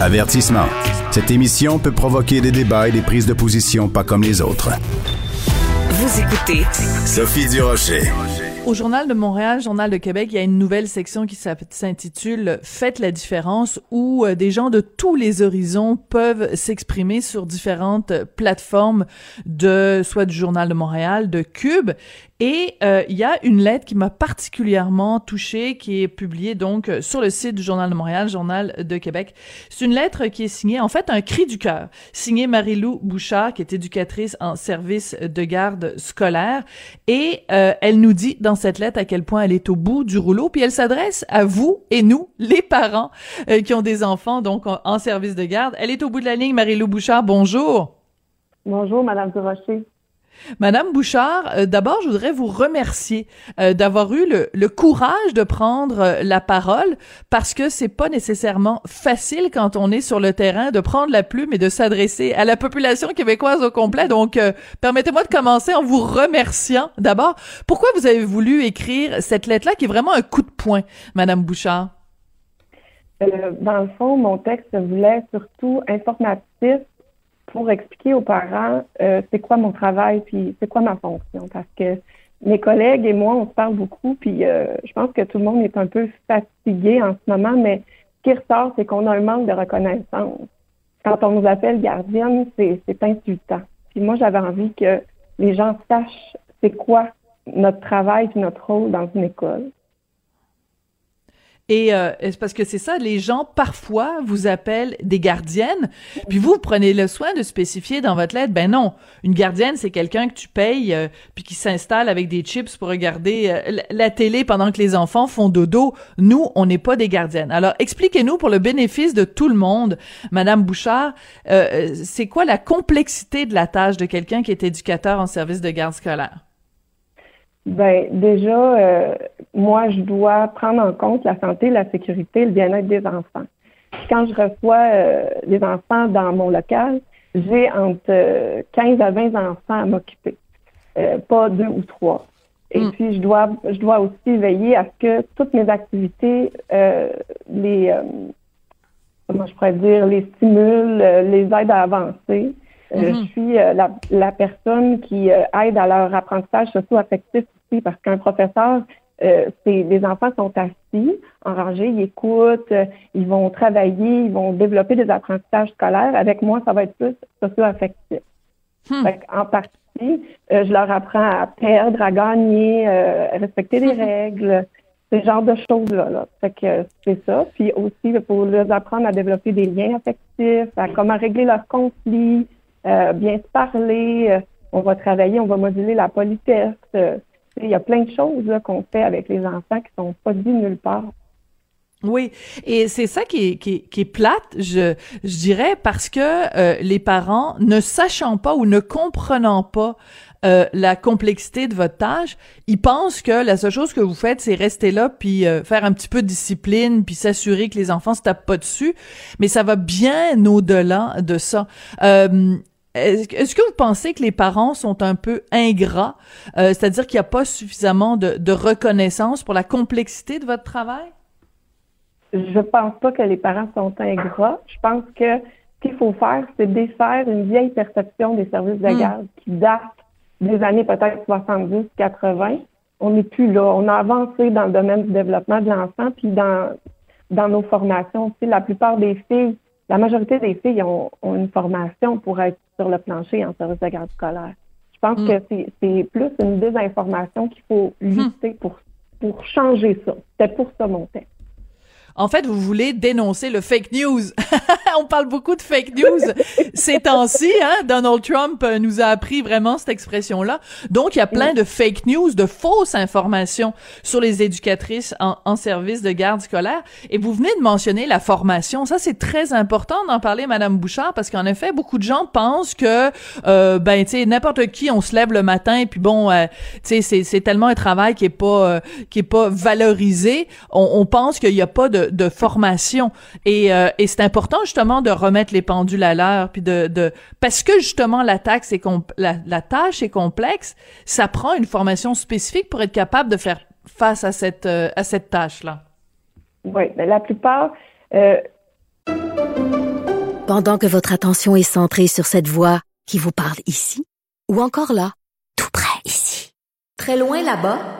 Avertissement. Cette émission peut provoquer des débats et des prises de position pas comme les autres. Vous écoutez Sophie Durocher. Au Journal de Montréal, Journal de Québec, il y a une nouvelle section qui s'intitule Faites la différence où euh, des gens de tous les horizons peuvent s'exprimer sur différentes plateformes de soit du Journal de Montréal, de Cube et euh, il y a une lettre qui m'a particulièrement touchée, qui est publiée donc euh, sur le site du Journal de Montréal, Journal de Québec. C'est une lettre qui est signée, en fait, un cri du cœur, signée Marie-Lou Bouchard, qui est éducatrice en service de garde scolaire. Et euh, elle nous dit dans cette lettre à quel point elle est au bout du rouleau, puis elle s'adresse à vous et nous, les parents qui ont des enfants donc en, en service de garde. Elle est au bout de la ligne, Marie-Lou Bouchard. Bonjour. Bonjour, Madame Durocher. Madame Bouchard, euh, d'abord, je voudrais vous remercier euh, d'avoir eu le, courage de prendre euh, la parole parce que c'est pas nécessairement facile quand on est sur le terrain de prendre la plume et de s'adresser à la population québécoise au complet. Donc, permettez-moi de commencer en vous remerciant d'abord. Pourquoi vous avez voulu écrire cette lettre-là qui est vraiment un coup de poing, Madame Bouchard? dans le fond, mon texte voulait surtout informatif pour expliquer aux parents euh, c'est quoi mon travail puis c'est quoi ma fonction? Parce que mes collègues et moi on se parle beaucoup puis euh, je pense que tout le monde est un peu fatigué en ce moment mais ce qui ressort c'est qu'on a un manque de reconnaissance. Quand on nous appelle gardienne c'est c'est insultant. Puis moi j'avais envie que les gens sachent c'est quoi notre travail puis notre rôle dans une école et euh, parce que c'est ça, les gens parfois vous appellent des gardiennes, puis vous, prenez le soin de spécifier dans votre lettre, ben non, une gardienne c'est quelqu'un que tu payes euh, puis qui s'installe avec des chips pour regarder euh, la télé pendant que les enfants font dodo. Nous, on n'est pas des gardiennes. Alors expliquez-nous pour le bénéfice de tout le monde, Madame Bouchard, euh, c'est quoi la complexité de la tâche de quelqu'un qui est éducateur en service de garde scolaire? Ben déjà, euh, moi, je dois prendre en compte la santé, la sécurité, le bien-être des enfants. Quand je reçois euh, les enfants dans mon local, j'ai entre 15 à 20 enfants à m'occuper, euh, pas deux ou trois. Et Mm. puis, je dois, je dois aussi veiller à ce que toutes mes activités, euh, les, euh, comment je pourrais dire, les stimulent, euh, les aident à avancer. Euh, Mhm. Je suis euh, la, la personne qui euh, aide à leur apprentissage socio-affectif aussi, parce qu'un professeur, euh, c'est les enfants sont assis en rangée, ils écoutent, euh, ils vont travailler, ils vont développer des apprentissages scolaires. Avec moi, ça va être plus socio-affectif. Hmm. En partie, euh, je leur apprends à perdre, à gagner, euh, à respecter les règles, ce genre de choses-là. Là. Fait que c'est ça. Puis aussi, pour leur apprendre à développer des liens affectifs, à comment régler leurs conflits, bien se parler. euh, on va travailler, on va moduler la politesse. euh, il y a plein de choses qu'on fait avec les enfants qui sont pas dites nulle part. Oui, et c'est ça qui est, qui est, qui est plate, je, je dirais, parce que euh, les parents, ne sachant pas ou ne comprenant pas euh, la complexité de votre tâche, ils pensent que la seule chose que vous faites, c'est rester là, puis euh, faire un petit peu de discipline, puis s'assurer que les enfants se tapent pas dessus, mais ça va bien au-delà de ça. Euh, est-ce que- vous pensez que les parents sont un peu ingrats, euh, c'est-à-dire qu'il n'y a pas suffisamment de, de reconnaissance pour la complexité de votre travail? Je pense pas que les parents sont ingrats. Je pense que ce qu'il faut faire, c'est défaire une vieille perception des services de Mm. garde qui date des années peut-être 70, 80. On n'est plus là. On a avancé dans le domaine du développement de l'enfant, puis dans, dans nos formations aussi. La plupart des filles la majorité des filles ont, une formation pour être sur le plancher en service de garde scolaire. Je pense mm. que c'est plus une désinformation qu'il faut lutter pour, pour changer ça. C'était pour ça mon texte. En fait, vous voulez dénoncer le fake news. On parle beaucoup de fake news ces temps-ci. Hein? Donald Trump euh, nous a appris vraiment cette expression-là. Donc, il y a plein de fake news, de fausses informations sur les éducatrices en, service de garde scolaire. Et vous venez de mentionner la formation. Ça, c'est très important d'en parler, Madame Bouchard, parce qu'en effet, beaucoup de gens pensent que, euh, ben, tu sais, n'importe qui, on se lève le matin et puis bon, euh, tu sais, c'est tellement un travail qui est pas, euh, qui est pas valorisé. On, on pense qu'il y a pas de, de formation. Et, euh, et c'est important justement de remettre les pendules à l'heure, puis de, de parce que justement la taxe est la, la tâche est complexe, ça prend une formation spécifique pour être capable de faire face à cette euh, à cette tâche là. Oui, mais la plupart. Euh... Pendant que votre attention est centrée sur cette voix qui vous parle ici, ou encore là, tout près ici, très loin là-bas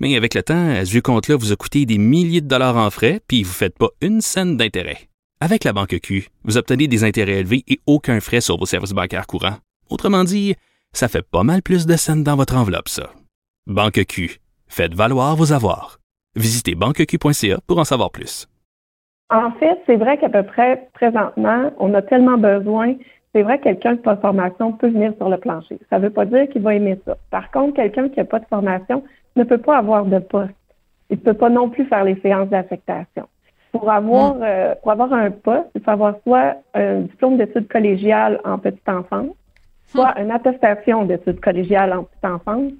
Mais avec le temps, ce vieux compte-là vous a coûté des milliers de dollars en frais, puis vous ne faites pas une scène d'intérêt. Avec la banque Q, vous obtenez des intérêts élevés et aucun frais sur vos services bancaires courants. Autrement dit, ça fait pas mal plus de scènes dans votre enveloppe, ça. Banque Q, faites valoir vos avoirs. Visitez banqueq.ca pour en savoir plus. En fait, c'est vrai qu'à peu près présentement, on a tellement besoin. C'est vrai que quelqu'un qui n'a pas de formation peut venir sur le plancher. Ça ne veut pas dire qu'il va aimer ça. Par contre, quelqu'un qui n'a pas de formation, ne peut pas avoir de poste. Il ne peut pas non plus faire les séances d'affectation. Pour avoir, hmm. euh, pour avoir un poste, il faut avoir soit un diplôme d'études collégiales en petite enfance, soit hmm. une attestation d'études collégiales en petite enfance,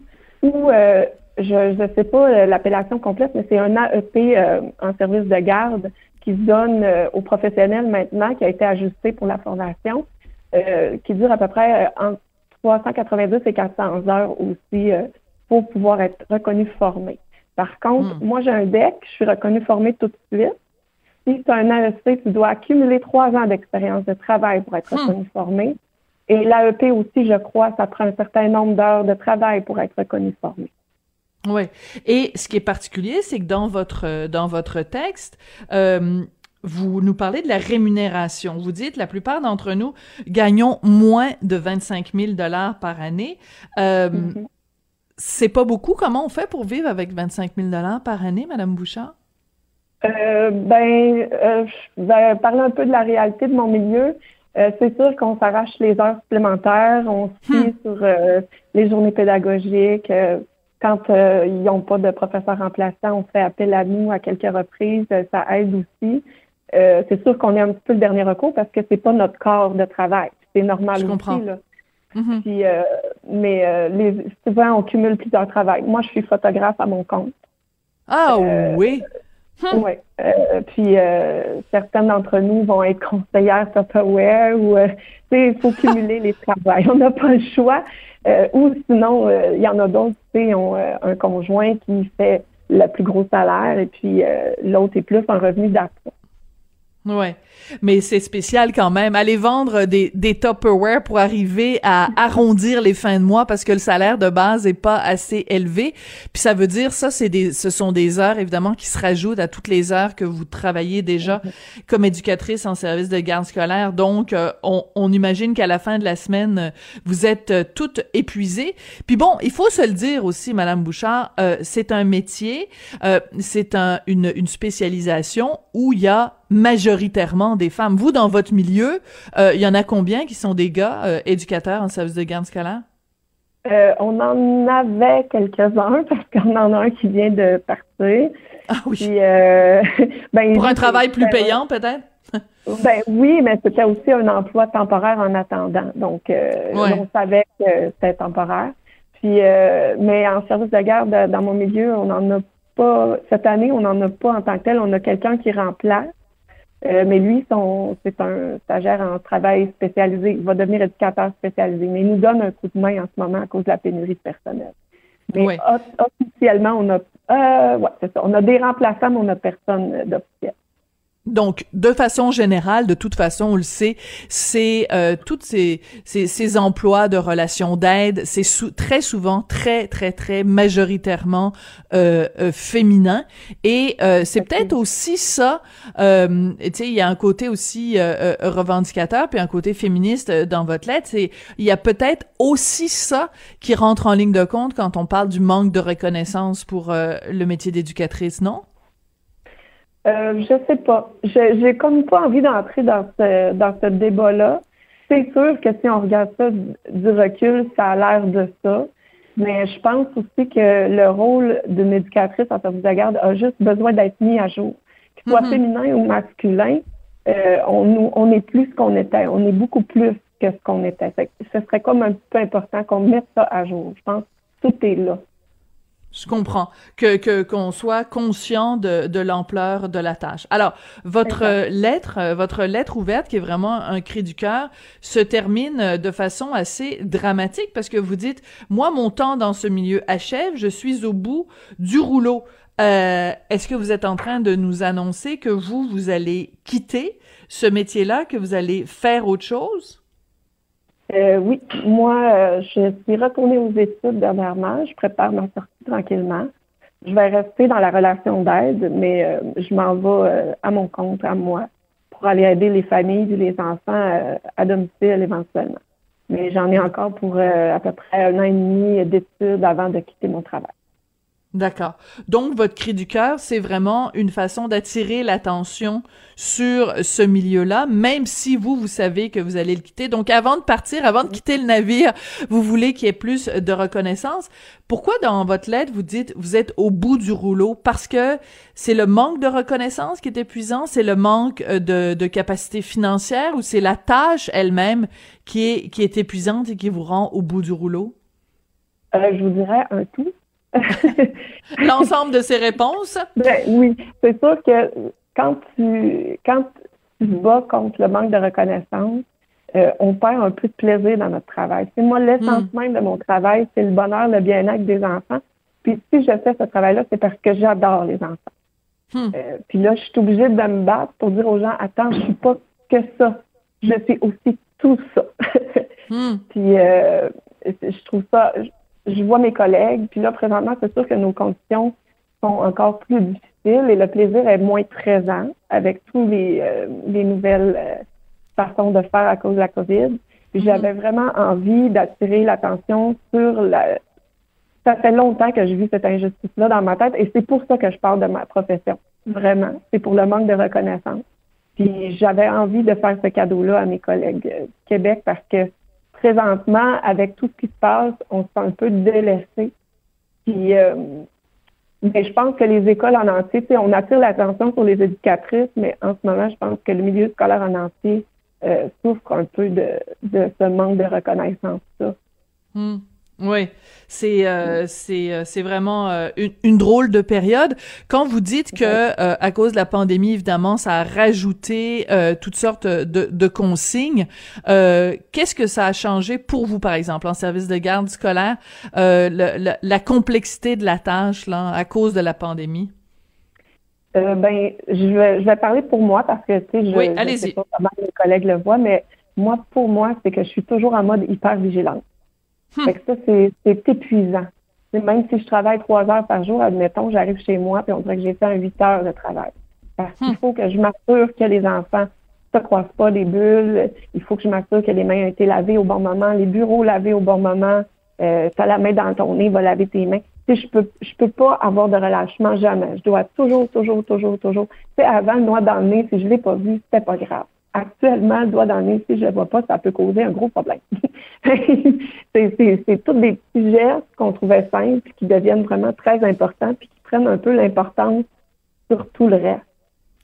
ou euh, je ne sais pas euh, l'appellation complète, mais c'est un AEP en service de garde qui se donne aux professionnels maintenant, qui a été ajusté pour la formation, qui dure à peu près entre 390 et 400 heures aussi pour pouvoir être reconnu formé. Par contre, hmm. moi, j'ai un DEC, je suis reconnu formé tout de suite. Si tu as un AEC, tu dois accumuler trois ans d'expérience de travail pour être hmm. reconnu formé. Et l'AEP aussi, je crois, ça prend un certain nombre d'heures de travail pour être reconnu formé. Oui. Et ce qui est particulier, c'est que dans votre dans votre texte, euh, vous nous parlez de la rémunération. Vous dites la plupart d'entre nous gagnons moins de 25 000 dollars par année. Euh, mm-hmm c'est pas beaucoup. Comment on fait pour vivre avec 25 000 par année, Madame Bouchard? Euh, ben, euh, je vais parler un peu de la réalité de mon milieu. Euh, c'est sûr qu'on s'arrache les heures supplémentaires, on se hmm. sur les journées pédagogiques. quand ils n'ont pas de professeur remplaçant, on fait appel à nous à quelques reprises. ça aide aussi. c'est sûr qu'on est un petit peu le dernier recours parce que c'est pas notre corps de travail. C'est normal aussi. Là. Puis, euh, mais euh, les, souvent, on cumule plusieurs travails. Moi, je suis photographe à mon compte. Ah euh, oui? Hum. Oui. puis, certaines d'entre nous vont être conseillères software ou, tu sais, il faut cumuler les travails. On n'a pas le choix. ou sinon, il y en a d'autres, tu sais, ont un conjoint qui fait le plus gros salaire et puis l'autre est plus en revenu d'appoint. Ouais, mais c'est spécial quand même. Aller vendre des, des Tupperware pour arriver à arrondir les fins de mois parce que le salaire de base est pas assez élevé. Puis ça veut dire ça, c'est des, ce sont des heures évidemment qui se rajoutent à toutes les heures que vous travaillez déjà comme éducatrice en service de garde scolaire. Donc, euh, on, on, imagine qu'à la fin de la semaine, vous êtes euh, toutes épuisées. Puis bon, il faut se le dire aussi, Madame Bouchard, euh, c'est un métier, c'est un, une, une spécialisation où il y a majoritairement des femmes. Vous, dans votre milieu, euh, il y en a combien qui sont des gars euh, éducateurs en service de garde scolaire? Euh, on en avait quelques-uns parce qu'on en a un qui vient de partir. Ah oui. ben, Pour un travail plus payant, peut-être? ben oui, mais c'était aussi un emploi temporaire en attendant. Donc, on savait que c'était temporaire. Puis, mais en service de garde, dans mon milieu, on n'en a pas. Cette année, on n'en a pas en tant que tel. On a quelqu'un qui remplace Euh, mais lui, son, c'est un stagiaire en travail spécialisé. Il va devenir éducateur spécialisé. Mais il nous donne un coup de main en ce moment à cause de la pénurie de personnel. Mais Ouais. officiellement, on a, euh, ouais, c'est ça. On a des remplaçants, mais on n'a personne d'officiel. Donc, de façon générale, de toute façon, on le sait, c'est euh, toutes ces, ces, ces emplois de relations d'aide, c'est sou- très souvent, très, très, très majoritairement euh, euh, féminin. Et euh, c'est peut-être aussi ça, euh, tu sais, il y a un côté aussi revendicateur, puis un côté féministe dans votre lettre. C'est il y a peut-être aussi ça qui rentre en ligne de compte quand on parle du manque de reconnaissance pour euh, le métier d'éducatrice, non? Euh, je sais pas. Je- J'ai comme pas envie d'entrer dans ce dans ce débat-là. C'est sûr que si on regarde ça du recul, ça a l'air de ça. Mais je pense aussi que le rôle d'une éducatrice en service de garde a juste besoin d'être mis à jour. Qu'il soit Mhm. féminin ou masculin, euh, on, on est plus ce qu'on était. On est beaucoup plus que ce qu'on était. Fait que ce serait comme un peu important qu'on mette ça à jour. Je pense que tout est là. Je comprends que qu'on soit conscient de, de l'ampleur de la tâche. Alors votre euh, lettre, euh, votre lettre ouverte qui est vraiment un cri du cœur, se termine euh, de façon assez dramatique parce que vous dites moi mon temps dans ce milieu achève, je suis au bout du rouleau. Euh, Est-ce que vous êtes en train de nous annoncer que vous vous allez quitter ce métier-là, que vous allez faire autre chose? Euh, oui, moi, euh, je suis retournée aux études dernièrement. Je prépare ma sortie tranquillement. Je vais rester dans la relation d'aide, mais euh, je m'en vais à mon compte, à moi, pour aller aider les familles et les enfants à domicile éventuellement. Mais j'en ai encore pour à peu près un an et demi d'études avant de quitter mon travail. D'accord. Donc, votre cri du cœur, c'est vraiment une façon d'attirer l'attention sur ce milieu-là, même si vous, vous savez que vous allez le quitter. Donc, avant de partir, avant de quitter le navire, vous voulez qu'il y ait plus de reconnaissance. Pourquoi dans votre lettre, vous dites, vous êtes au bout du rouleau? Parce que c'est le manque de reconnaissance qui est épuisant, c'est le manque euh, de, de capacité financière ou c'est la tâche elle-même qui est, qui est épuisante et qui vous rend au bout du rouleau? Euh, je vous dirais un tout. L'ensemble de ces réponses? Ben, oui, c'est sûr que quand tu quand tu te bats contre le manque de reconnaissance, euh, on perd un peu de plaisir dans notre travail. C'est moi l'essence même de mon travail, c'est le bonheur, le bien-être des enfants. Puis si je fais ce travail-là, c'est parce que j'adore les enfants. Hmm. Euh, puis là, je suis obligée de me battre pour dire aux gens, attends, je suis pas que ça. Je suis aussi tout ça. Hmm. Puis euh, je trouve ça, je, je vois mes collègues, puis là, présentement, c'est sûr que nos conditions sont encore plus difficiles et le plaisir est moins présent avec tous les, euh, les nouvelles euh, façons de faire à cause de la COVID. Puis j'avais vraiment envie d'attirer l'attention sur la. Ça fait longtemps que j'ai vu cette injustice-là dans ma tête et c'est pour ça que je parle de ma profession. Vraiment. C'est pour le manque de reconnaissance. Puis j'avais envie de faire ce cadeau-là à mes collègues euh, du Québec parce que présentement, avec tout ce qui se passe, on se sent un peu délaissé. Puis, euh, mais je pense que les écoles en entier, on attire l'attention sur les éducatrices, mais en ce moment, je pense que le milieu scolaire en entier euh, souffre un peu de, ce manque de reconnaissance-là. Hmm. Oui, c'est euh, c'est euh, c'est vraiment euh, une, une drôle de période. Quand vous dites que euh, à cause de la pandémie, évidemment, ça a rajouté euh, toutes sortes de, de consignes. euh, Qu'est-ce que ça a changé pour vous, par exemple, en service de garde scolaire, euh, le- le- la complexité de la tâche là à cause de la pandémie? Euh, ben, je vais, je vais parler pour moi parce que, tu sais, je Oui, allez-y. sais pas comment mes collègues le voient, mais moi, pour moi, c'est que je suis toujours en mode hyper vigilante. Hmm. Fait que ça, c'est, c'est épuisant. Tu même si je travaille trois heures par jour, admettons, j'arrive chez moi puis on dirait que j'ai fait un huit heures de travail. Parce qu'il Hmm. faut que je m'assure que les enfants ne se croisent pas des bulles. Il faut que je m'assure que les mains ont été lavées au bon moment, les bureaux lavés au bon moment. Euh, t'as la main dans ton nez, va laver tes mains. Tu sais, je peux, je peux pas avoir de relâchement jamais. Je dois toujours, toujours, toujours, toujours. Tu sais, avant, le doigt dans le nez, si je l'ai pas vu, c'était pas grave. Actuellement, le doigt dans le nez, si je le vois pas, ça peut causer un gros problème. c'est, tous des petits gestes qu'on trouvait simples qui deviennent vraiment très importants puis qui prennent un peu l'importance sur tout le reste.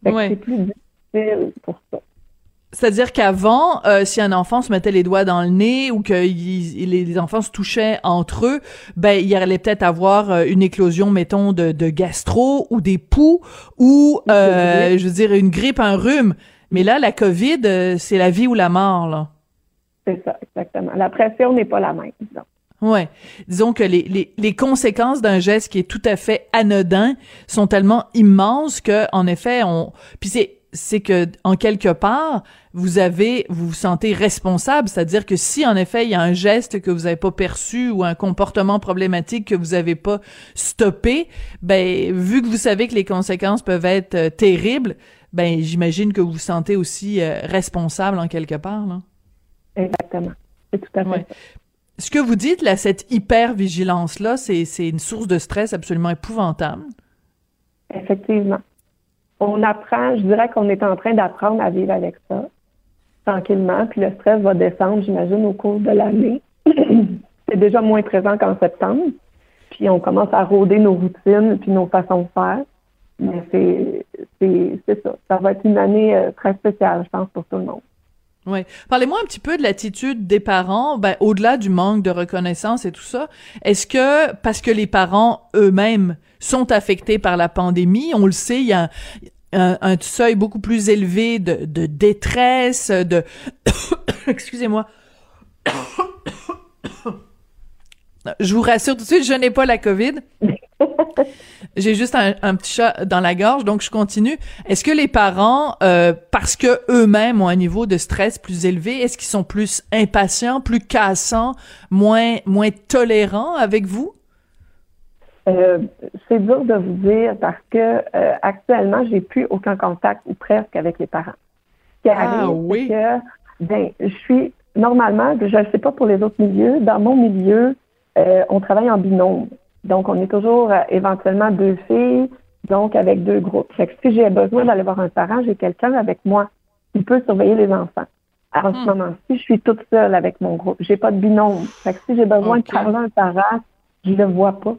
Ouais. c'est plus difficile pour ça. C'est-à-dire qu'avant, euh, si un enfant se mettait les doigts dans le nez ou que les, enfants se touchaient entre eux, ben il allait peut-être avoir euh, une éclosion, mettons, de, de gastro ou des poux ou, euh, je veux dire, une grippe, un rhume. Mais là, la COVID, euh, c'est la vie ou la mort, là. C'est ça, exactement. La pression n'est pas la même, disons. Ouais. Disons que les, les, les conséquences d'un geste qui est tout à fait anodin sont tellement immenses que, en effet, on. Puis c'est c'est que en quelque part vous avez vous vous sentez responsable, c'est-à-dire que si en effet il y a un geste que vous n'avez pas perçu ou un comportement problématique que vous n'avez pas stoppé, ben vu que vous savez que les conséquences peuvent être euh, terribles, ben j'imagine que vous vous sentez aussi euh, responsable en quelque part là. Exactement. C'est tout à fait. Ce que vous dites là, cette hyper vigilance là, c'est c'est une source de stress absolument épouvantable. Effectivement on apprend, je dirais qu'on est en train d'apprendre à vivre avec ça tranquillement, puis le stress va descendre, j'imagine, au cours de l'année. c'est déjà moins présent qu'en septembre. Puis on commence à rôder nos routines puis nos façons de faire. Mais c'est, c'est, ça. Ça va être une année euh, très spéciale, je pense, pour tout le monde. Oui. Parlez-moi un petit peu de l'attitude des parents, ben, au-delà du manque de reconnaissance et tout ça. Est-ce que, parce que les parents eux-mêmes sont affectés par la pandémie, on le sait, il y a un, un seuil beaucoup plus élevé de, de détresse, de... Excusez-moi. Je vous rassure tout de suite, je n'ai pas la COVID. J'ai juste un, petit chat dans la gorge, donc je continue. Est-ce que les parents, euh, parce que eux-mêmes ont un niveau de stress plus élevé, est-ce qu'ils sont plus impatients, plus cassants, moins moins tolérants avec vous? Euh, c'est dur de vous dire parce que euh, actuellement, j'ai plus aucun contact ou presque avec les parents. Ce qui ah, oui. que ben, je suis normalement, je ne sais pas pour les autres milieux, dans mon milieu, euh, on travaille en binôme. Donc, on est toujours euh, éventuellement deux filles, donc avec deux groupes. Fait que si j'ai besoin d'aller voir un parent, j'ai quelqu'un avec moi qui peut surveiller les enfants. Alors, en ce hmm. moment-ci, je suis toute seule avec mon groupe. J'ai pas de binôme. Fait que si j'ai besoin de parler à un parent, je le vois pas.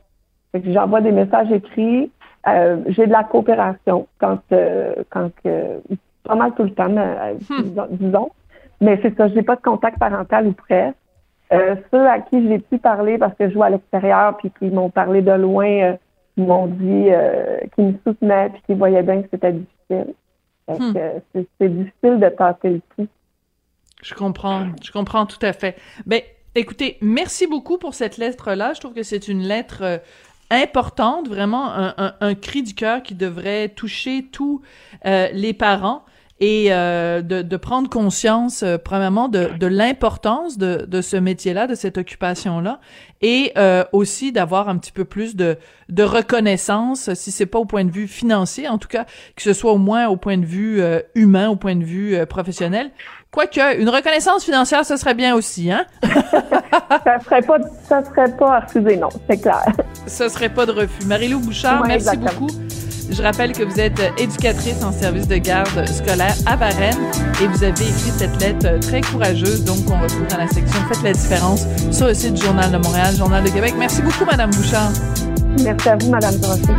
Fait que j'envoie des messages écrits. Euh, j'ai de la coopération quand, euh, quand pas mal tout le temps, hmm. disons. Mais c'est ça, j'ai pas de contact parental ou presque. Euh, ceux à qui j'ai pu parler parce que je joue à l'extérieur puis qui m'ont parlé de loin, euh, m'ont dit euh, qu'ils me soutenaient puis qu'ils voyaient bien que c'était difficile. Hmm. C'est difficile de tâter le coup. Je comprends, je comprends tout à fait. Ben, écoutez, merci beaucoup pour cette lettre-là. Je trouve que c'est une lettre importante, vraiment un, un, cri du cœur qui devrait toucher tous les parents et euh, de, de, prendre conscience, euh, premièrement, de, de l'importance de, de ce métier-là, de cette occupation-là, et euh, aussi d'avoir un petit peu plus de, de reconnaissance, si c'est pas au point de vue financier, en tout cas, que ce soit au moins au point de vue euh, humain, au point de vue professionnel. Quoique, une reconnaissance financière, ce serait bien aussi, hein? ça serait pas, ça serait pas refusé, non, c'est clair. Ce serait pas de refus. Marie-Lou Bouchard, merci beaucoup. Je rappelle que vous êtes éducatrice en service de garde scolaire à Varennes et vous avez écrit cette lettre très courageuse, donc on retrouve dans la section Faites la différence sur le site du Journal de Montréal, Journal de Québec. Merci beaucoup, Madame Bouchard. Merci à vous, Madame Dorothy.